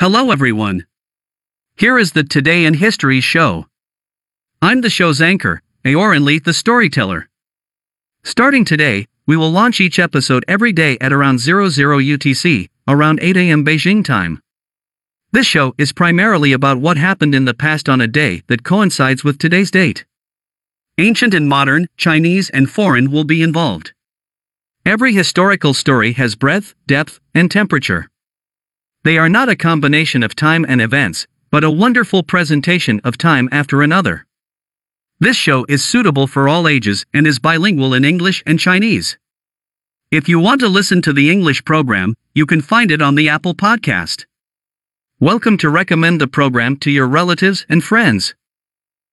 Hello everyone. Here is the Today in History show. I'm the show's anchor, Aoran Lee the storyteller. Starting today, we will launch each episode every day at around 00 UTC, around 8 a.m. Beijing time. This show is primarily about what happened in the past on a day that coincides with today's date. Ancient and modern, Chinese and foreign will be involved. Every historical story has breadth, depth, and temperature. They are not a combination of time and events, but a wonderful presentation of time after another. This show is suitable for all ages and is bilingual in English and Chinese. If you want to listen to the English program, you can find it on the Apple Podcast. Welcome to recommend the program to your relatives and friends.